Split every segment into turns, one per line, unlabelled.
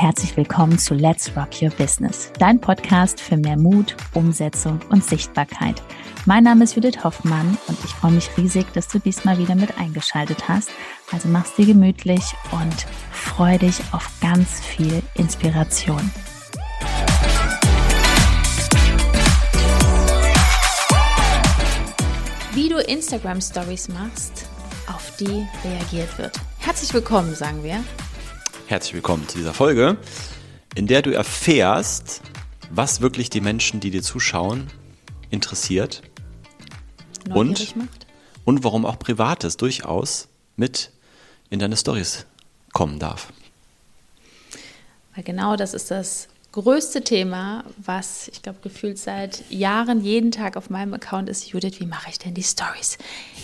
herzlich willkommen zu Let's Rock Your Business, dein Podcast für mehr Mut, Umsetzung und Sichtbarkeit. Mein Name ist Judith Hoffmann und ich freue mich riesig, dass du diesmal wieder mit eingeschaltet hast. Also mach's dir gemütlich und freu dich auf ganz viel Inspiration. Wie du Instagram Stories machst, auf die reagiert wird. Herzlich willkommen, sagen wir.
Herzlich willkommen zu dieser Folge, in der du erfährst, was wirklich die Menschen, die dir zuschauen, interessiert und, macht. und warum auch Privates durchaus mit in deine Stories kommen darf.
Weil genau das ist das größte Thema, was ich glaube gefühlt seit Jahren jeden Tag auf meinem Account ist, Judith, wie mache ich denn die Stories?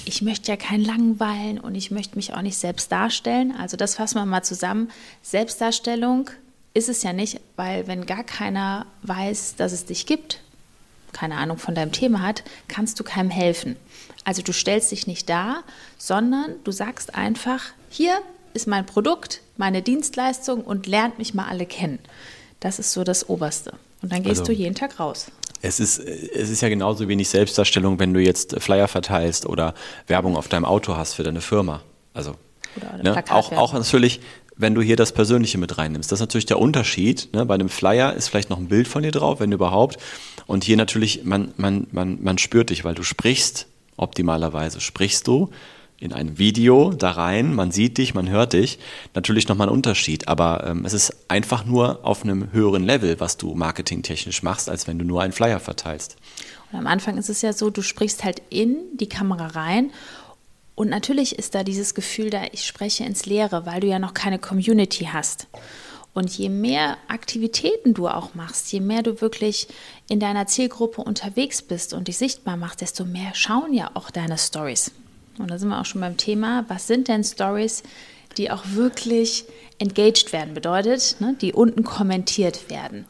Ich möchte ja kein Langweilen und ich möchte mich auch nicht selbst darstellen. Also das fassen wir mal zusammen. Selbstdarstellung ist es ja nicht, weil wenn gar keiner weiß, dass es dich gibt, keine Ahnung von deinem Thema hat, kannst du keinem helfen. Also du stellst dich nicht dar, sondern du sagst einfach, hier ist mein Produkt, meine Dienstleistung und lernt mich mal alle kennen. Das ist so das Oberste. Und dann gehst also, du jeden Tag raus.
Es ist, es ist ja genauso wenig Selbstdarstellung, wenn du jetzt Flyer verteilst oder Werbung auf deinem Auto hast für deine Firma. Also ne, auch, auch natürlich, wenn du hier das Persönliche mit reinnimmst. Das ist natürlich der Unterschied. Ne? Bei einem Flyer ist vielleicht noch ein Bild von dir drauf, wenn überhaupt. Und hier natürlich, man, man, man, man spürt dich, weil du sprichst optimalerweise. Sprichst du in ein Video da rein, man sieht dich, man hört dich, natürlich nochmal ein Unterschied, aber ähm, es ist einfach nur auf einem höheren Level, was du marketingtechnisch machst, als wenn du nur einen Flyer verteilst.
Und am Anfang ist es ja so, du sprichst halt in die Kamera rein und natürlich ist da dieses Gefühl da, ich spreche ins Leere, weil du ja noch keine Community hast. Und je mehr Aktivitäten du auch machst, je mehr du wirklich in deiner Zielgruppe unterwegs bist und dich sichtbar machst, desto mehr schauen ja auch deine Stories. Und da sind wir auch schon beim Thema, was sind denn Stories, die auch wirklich engaged werden? Bedeutet, ne, die unten kommentiert werden.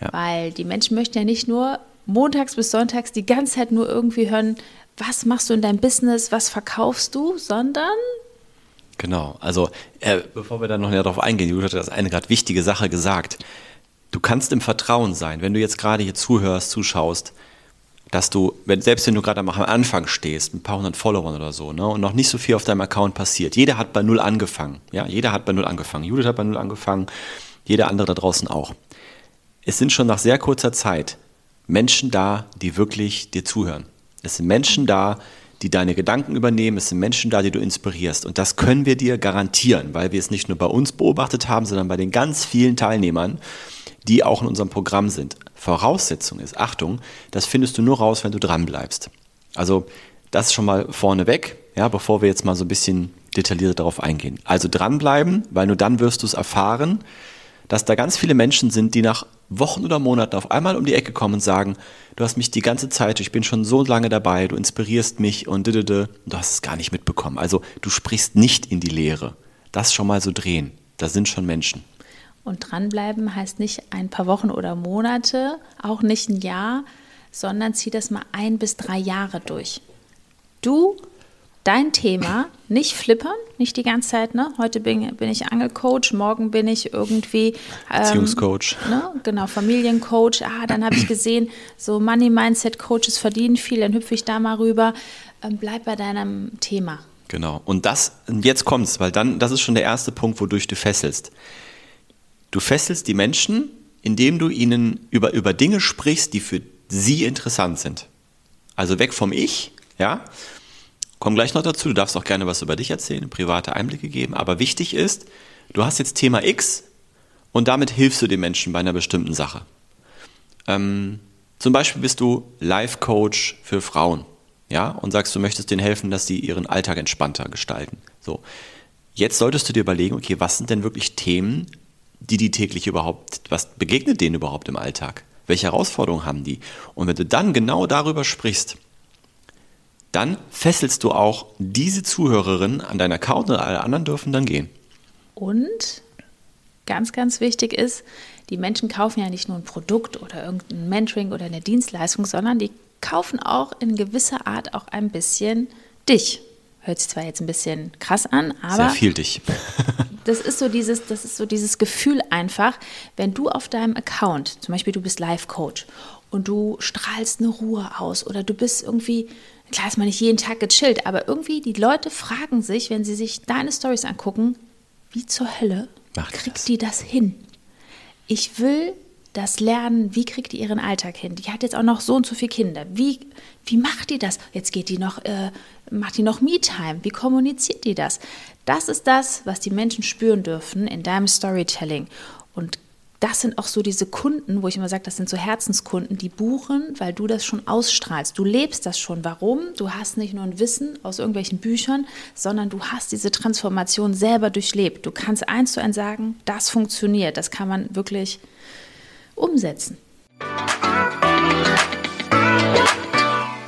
Ja. Weil die Menschen möchten ja nicht nur montags bis sonntags die ganze Zeit nur irgendwie hören, was machst du in deinem Business, was verkaufst du, sondern
Genau, also äh, bevor wir da noch näher drauf eingehen, Julia hat das eine gerade wichtige Sache gesagt. Du kannst im Vertrauen sein, wenn du jetzt gerade hier zuhörst, zuschaust, dass du, wenn, selbst wenn du gerade am Anfang stehst, ein paar hundert Followern oder so, ne, und noch nicht so viel auf deinem Account passiert, jeder hat bei Null angefangen. Ja, jeder hat bei Null angefangen. Judith hat bei Null angefangen, jeder andere da draußen auch. Es sind schon nach sehr kurzer Zeit Menschen da, die wirklich dir zuhören. Es sind Menschen da, deine Gedanken übernehmen. Es sind Menschen da, die du inspirierst. Und das können wir dir garantieren, weil wir es nicht nur bei uns beobachtet haben, sondern bei den ganz vielen Teilnehmern, die auch in unserem Programm sind. Voraussetzung ist, Achtung, das findest du nur raus, wenn du dran bleibst. Also das schon mal vorneweg, ja, bevor wir jetzt mal so ein bisschen detaillierter darauf eingehen. Also dranbleiben, weil nur dann wirst du es erfahren, dass da ganz viele Menschen sind, die nach Wochen oder Monaten auf einmal um die Ecke kommen und sagen, du hast mich die ganze Zeit, ich bin schon so lange dabei, du inspirierst mich und du hast es gar nicht mitbekommen. Also du sprichst nicht in die Leere. Das schon mal so drehen. Da sind schon Menschen.
Und dranbleiben heißt nicht ein paar Wochen oder Monate, auch nicht ein Jahr, sondern zieh das mal ein bis drei Jahre durch. Du, dein Thema, nicht flippern, nicht die ganze Zeit, ne? Heute bin, bin ich Angelcoach, morgen bin ich irgendwie
ähm, Beziehungscoach.
Ne? Genau, Familiencoach. Ah, dann habe ich gesehen, so Money Mindset Coaches verdienen viel, dann hüpfe ich da mal rüber. Ähm, bleib bei deinem Thema.
Genau. Und das, jetzt kommt's, weil dann, das ist schon der erste Punkt, wodurch du fesselst. Du fesselst die Menschen, indem du ihnen über, über Dinge sprichst, die für sie interessant sind. Also weg vom Ich, ja. Komm gleich noch dazu, du darfst auch gerne was über dich erzählen, private Einblicke geben, aber wichtig ist, du hast jetzt Thema X und damit hilfst du den Menschen bei einer bestimmten Sache. Ähm, zum Beispiel bist du Life-Coach für Frauen, ja, und sagst, du möchtest denen helfen, dass sie ihren Alltag entspannter gestalten. So. Jetzt solltest du dir überlegen, okay, was sind denn wirklich Themen, die die täglich überhaupt, was begegnet denen überhaupt im Alltag? Welche Herausforderungen haben die? Und wenn du dann genau darüber sprichst, dann fesselst du auch diese Zuhörerin an deinen Account und alle anderen dürfen dann gehen.
Und ganz, ganz wichtig ist, die Menschen kaufen ja nicht nur ein Produkt oder irgendein Mentoring oder eine Dienstleistung, sondern die kaufen auch in gewisser Art auch ein bisschen dich. Hört sich zwar jetzt ein bisschen krass an, aber.
Sehr viel dich.
das ist so dieses, das ist so dieses Gefühl einfach, wenn du auf deinem Account, zum Beispiel du bist Life-Coach und du strahlst eine Ruhe aus oder du bist irgendwie, klar ist man nicht jeden Tag gechillt, aber irgendwie die Leute fragen sich, wenn sie sich deine Stories angucken, wie zur Hölle Macht kriegt das. die das hin? Ich will das Lernen, wie kriegt die ihren Alltag hin? Die hat jetzt auch noch so und so viele Kinder. Wie, wie macht die das? Jetzt geht die noch, äh, macht die noch Me-Time? Wie kommuniziert die das? Das ist das, was die Menschen spüren dürfen in deinem Storytelling. Und das sind auch so diese Kunden, wo ich immer sage, das sind so Herzenskunden, die buchen, weil du das schon ausstrahlst. Du lebst das schon. Warum? Du hast nicht nur ein Wissen aus irgendwelchen Büchern, sondern du hast diese Transformation selber durchlebt. Du kannst eins zu eins sagen, das funktioniert. Das kann man wirklich umsetzen.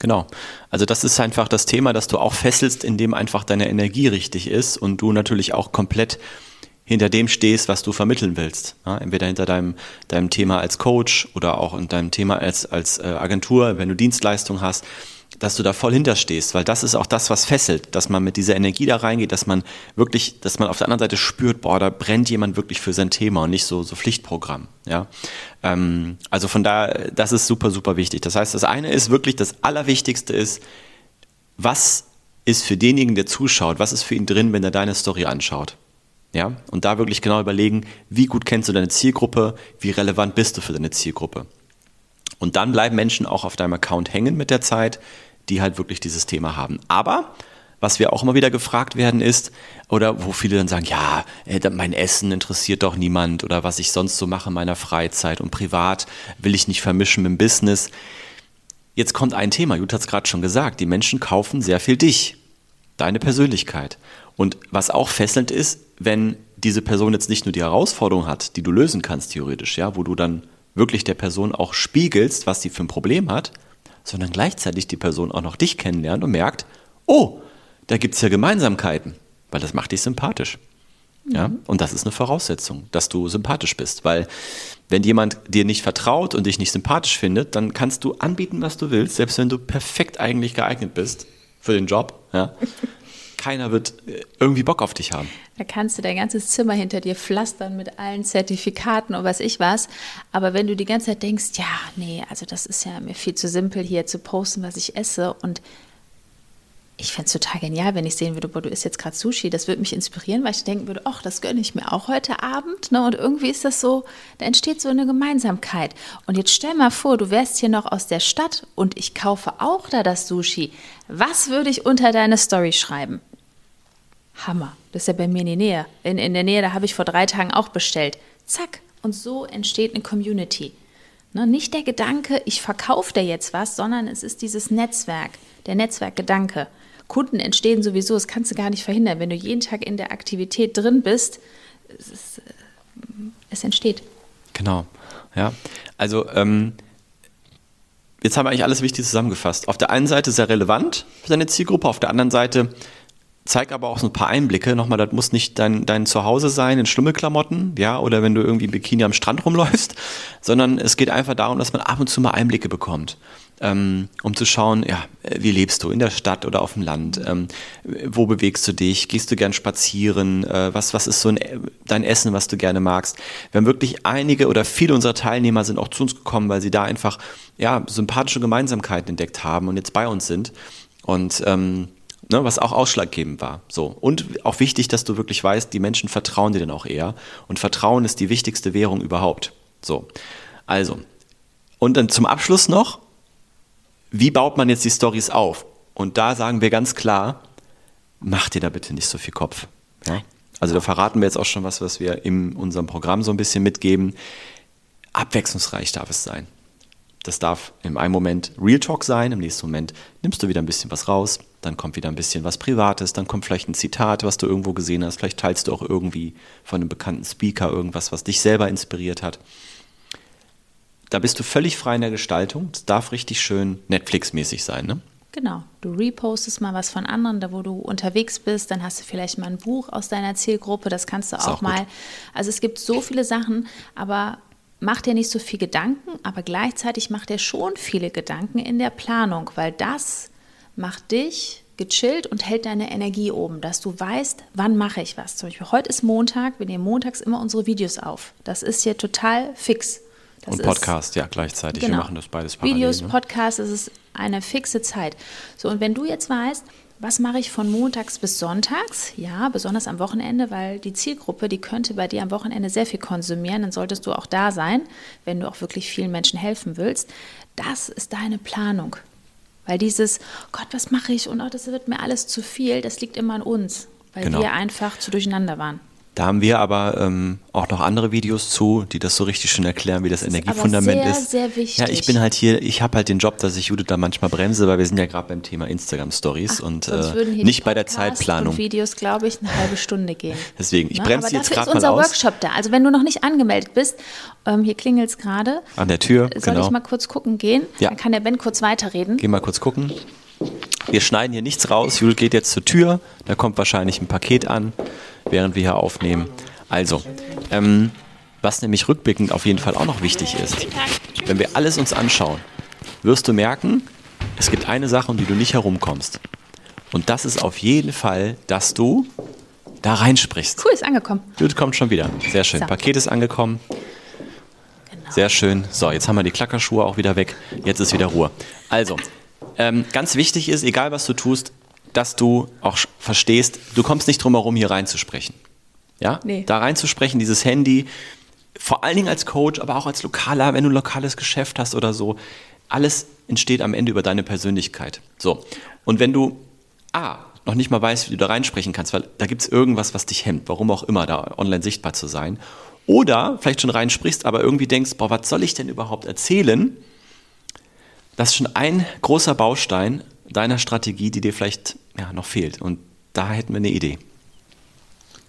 Genau. Also das ist einfach das Thema, dass du auch fesselst, indem einfach deine Energie richtig ist und du natürlich auch komplett hinter dem stehst, was du vermitteln willst. Ja, entweder hinter deinem, deinem Thema als Coach oder auch in deinem Thema als, als äh, Agentur, wenn du Dienstleistung hast dass du da voll hinterstehst, weil das ist auch das, was fesselt, dass man mit dieser Energie da reingeht, dass man wirklich, dass man auf der anderen Seite spürt, boah, da brennt jemand wirklich für sein Thema und nicht so, so Pflichtprogramm, ja. Ähm, also von da, das ist super, super wichtig. Das heißt, das eine ist wirklich, das Allerwichtigste ist, was ist für denjenigen, der zuschaut, was ist für ihn drin, wenn er deine Story anschaut? Ja, und da wirklich genau überlegen, wie gut kennst du deine Zielgruppe, wie relevant bist du für deine Zielgruppe. Und dann bleiben Menschen auch auf deinem Account hängen mit der Zeit, die halt wirklich dieses Thema haben. Aber was wir auch immer wieder gefragt werden ist, oder wo viele dann sagen, ja, äh, mein Essen interessiert doch niemand oder was ich sonst so mache in meiner Freizeit und privat will ich nicht vermischen mit dem Business. Jetzt kommt ein Thema, Jutta hat es gerade schon gesagt, die Menschen kaufen sehr viel dich, deine Persönlichkeit. Und was auch fesselnd ist, wenn diese Person jetzt nicht nur die Herausforderung hat, die du lösen kannst theoretisch, ja, wo du dann wirklich der Person auch spiegelst, was sie für ein Problem hat, sondern gleichzeitig die Person auch noch dich kennenlernt und merkt, oh, da gibt es ja Gemeinsamkeiten, weil das macht dich sympathisch. Mhm. Ja, und das ist eine Voraussetzung, dass du sympathisch bist, weil wenn jemand dir nicht vertraut und dich nicht sympathisch findet, dann kannst du anbieten, was du willst, selbst wenn du perfekt eigentlich geeignet bist für den Job. Ja, keiner wird äh, irgendwie Bock auf dich haben.
Da kannst du dein ganzes Zimmer hinter dir pflastern mit allen Zertifikaten und was ich was. Aber wenn du die ganze Zeit denkst, ja, nee, also das ist ja mir viel zu simpel hier zu posten, was ich esse und ich fände es total genial, wenn ich sehen würde, boah, du isst jetzt gerade Sushi. Das würde mich inspirieren, weil ich denken würde, ach, das gönne ich mir auch heute Abend. Ne? Und irgendwie ist das so, da entsteht so eine Gemeinsamkeit. Und jetzt stell mal vor, du wärst hier noch aus der Stadt und ich kaufe auch da das Sushi. Was würde ich unter deine Story schreiben? Hammer. Das ist ja bei mir in der Nähe. In, in der Nähe, da habe ich vor drei Tagen auch bestellt. Zack. Und so entsteht eine Community. Ne, nicht der Gedanke, ich verkaufe dir jetzt was, sondern es ist dieses Netzwerk, der Netzwerkgedanke. Kunden entstehen sowieso, das kannst du gar nicht verhindern. Wenn du jeden Tag in der Aktivität drin bist, es, ist, äh, es entsteht.
Genau, ja. Also, ähm, jetzt haben wir eigentlich alles wichtig zusammengefasst. Auf der einen Seite sehr relevant für deine Zielgruppe, auf der anderen Seite zeig aber auch so ein paar Einblicke. Nochmal, das muss nicht dein, dein Zuhause sein in Schlummelklamotten, ja, oder wenn du irgendwie im Bikini am Strand rumläufst, sondern es geht einfach darum, dass man ab und zu mal Einblicke bekommt. Ähm, um zu schauen, ja, wie lebst du in der Stadt oder auf dem Land? Ähm, wo bewegst du dich? Gehst du gern spazieren? Äh, was, was ist so ein, dein Essen, was du gerne magst? Wir haben wirklich einige oder viele unserer Teilnehmer sind auch zu uns gekommen, weil sie da einfach ja, sympathische Gemeinsamkeiten entdeckt haben und jetzt bei uns sind. Und ähm, ne, was auch ausschlaggebend war. So. Und auch wichtig, dass du wirklich weißt, die Menschen vertrauen dir dann auch eher. Und Vertrauen ist die wichtigste Währung überhaupt. So. Also. Und dann zum Abschluss noch, wie baut man jetzt die Stories auf? Und da sagen wir ganz klar, mach dir da bitte nicht so viel Kopf. Ja? Also da verraten wir jetzt auch schon was, was wir in unserem Programm so ein bisschen mitgeben. Abwechslungsreich darf es sein. Das darf im einen Moment Real Talk sein, im nächsten Moment nimmst du wieder ein bisschen was raus, dann kommt wieder ein bisschen was Privates, dann kommt vielleicht ein Zitat, was du irgendwo gesehen hast, vielleicht teilst du auch irgendwie von einem bekannten Speaker irgendwas, was dich selber inspiriert hat. Da bist du völlig frei in der Gestaltung. Es darf richtig schön Netflix-mäßig sein, ne?
Genau, du repostest mal was von anderen, da wo du unterwegs bist, dann hast du vielleicht mal ein Buch aus deiner Zielgruppe, das kannst du auch, auch mal. Also es gibt so viele Sachen, aber mach dir nicht so viel Gedanken, aber gleichzeitig macht dir schon viele Gedanken in der Planung, weil das macht dich gechillt und hält deine Energie oben, dass du weißt, wann mache ich was. Zum Beispiel heute ist Montag, wir nehmen montags immer unsere Videos auf. Das ist hier total fix.
Das und Podcast, ist, ja, gleichzeitig.
Genau.
Wir machen das beides parallel.
Videos, ne? Podcast, das ist eine fixe Zeit. So, und wenn du jetzt weißt, was mache ich von montags bis sonntags? Ja, besonders am Wochenende, weil die Zielgruppe, die könnte bei dir am Wochenende sehr viel konsumieren. Dann solltest du auch da sein, wenn du auch wirklich vielen Menschen helfen willst. Das ist deine Planung. Weil dieses, Gott, was mache ich? Und oh, das wird mir alles zu viel, das liegt immer an uns, weil genau. wir einfach zu durcheinander waren.
Da haben wir aber ähm, auch noch andere Videos zu, die das so richtig schön erklären, wie das, das Energiefundament ist.
Sehr, sehr wichtig.
Ja, ich bin halt hier, ich habe halt den Job, dass ich Judith da manchmal bremse, weil wir sind ja gerade beim Thema Instagram Stories und äh, nicht bei der Zeitplanung. Und
Videos, glaube ich, eine halbe Stunde gehen.
Deswegen, ich ne? bremse jetzt gerade mal aus.
ist unser Workshop da. Also wenn du noch nicht angemeldet bist, ähm, hier klingelt es gerade.
An der Tür,
Soll
genau.
ich mal kurz gucken gehen? Ja. Dann kann der Ben kurz weiterreden.
Geh mal kurz gucken. Wir schneiden hier nichts raus. Judith geht jetzt zur Tür. Da kommt wahrscheinlich ein Paket an, während wir hier aufnehmen. Also, ähm, was nämlich rückblickend auf jeden Fall auch noch wichtig ist, wenn wir alles uns anschauen, wirst du merken, es gibt eine Sache, um die du nicht herumkommst. Und das ist auf jeden Fall, dass du da reinsprichst.
Cool, ist angekommen.
Du kommt schon wieder. Sehr schön. So. Paket ist angekommen. Genau. Sehr schön. So, jetzt haben wir die Klackerschuhe auch wieder weg. Jetzt ist wieder Ruhe. Also, ähm, ganz wichtig ist, egal was du tust, dass du auch verstehst, du kommst nicht drum herum, hier reinzusprechen. Ja? Nee. Da reinzusprechen, dieses Handy, vor allen Dingen als Coach, aber auch als Lokaler, wenn du ein lokales Geschäft hast oder so. Alles entsteht am Ende über deine Persönlichkeit. So. Und wenn du A, noch nicht mal weißt, wie du da reinsprechen kannst, weil da gibt es irgendwas, was dich hemmt, warum auch immer, da online sichtbar zu sein. Oder vielleicht schon reinsprichst, aber irgendwie denkst, boah, was soll ich denn überhaupt erzählen? Das ist schon ein großer Baustein deiner Strategie, die dir vielleicht ja, noch fehlt. Und da hätten wir eine Idee.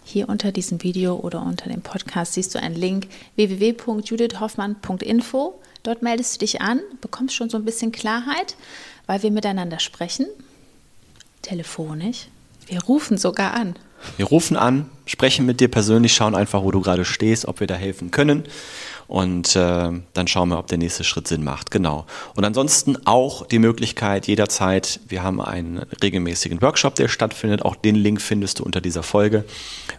Hier unter diesem Video oder unter dem Podcast siehst du einen Link www.judithhoffmann.info. Dort meldest du dich an, bekommst schon so ein bisschen Klarheit, weil wir miteinander sprechen. Telefonisch. Wir rufen sogar an.
Wir rufen an, sprechen mit dir persönlich, schauen einfach, wo du gerade stehst, ob wir da helfen können. Und äh, dann schauen wir, ob der nächste Schritt Sinn macht. Genau. Und ansonsten auch die Möglichkeit jederzeit, wir haben einen regelmäßigen Workshop, der stattfindet. Auch den Link findest du unter dieser Folge.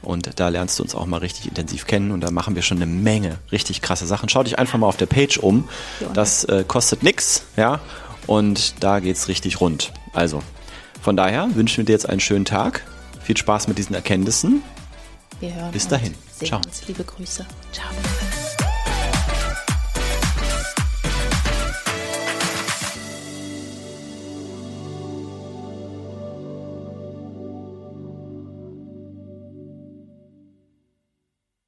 Und da lernst du uns auch mal richtig intensiv kennen. Und da machen wir schon eine Menge richtig krasse Sachen. Schau dich einfach mal auf der Page um. Das äh, kostet nichts, ja. Und da geht es richtig rund. Also, von daher wünschen wir dir jetzt einen schönen Tag. Viel Spaß mit diesen Erkenntnissen.
Wir hören
Bis dahin.
Ciao. Uns. Liebe Grüße. Ciao.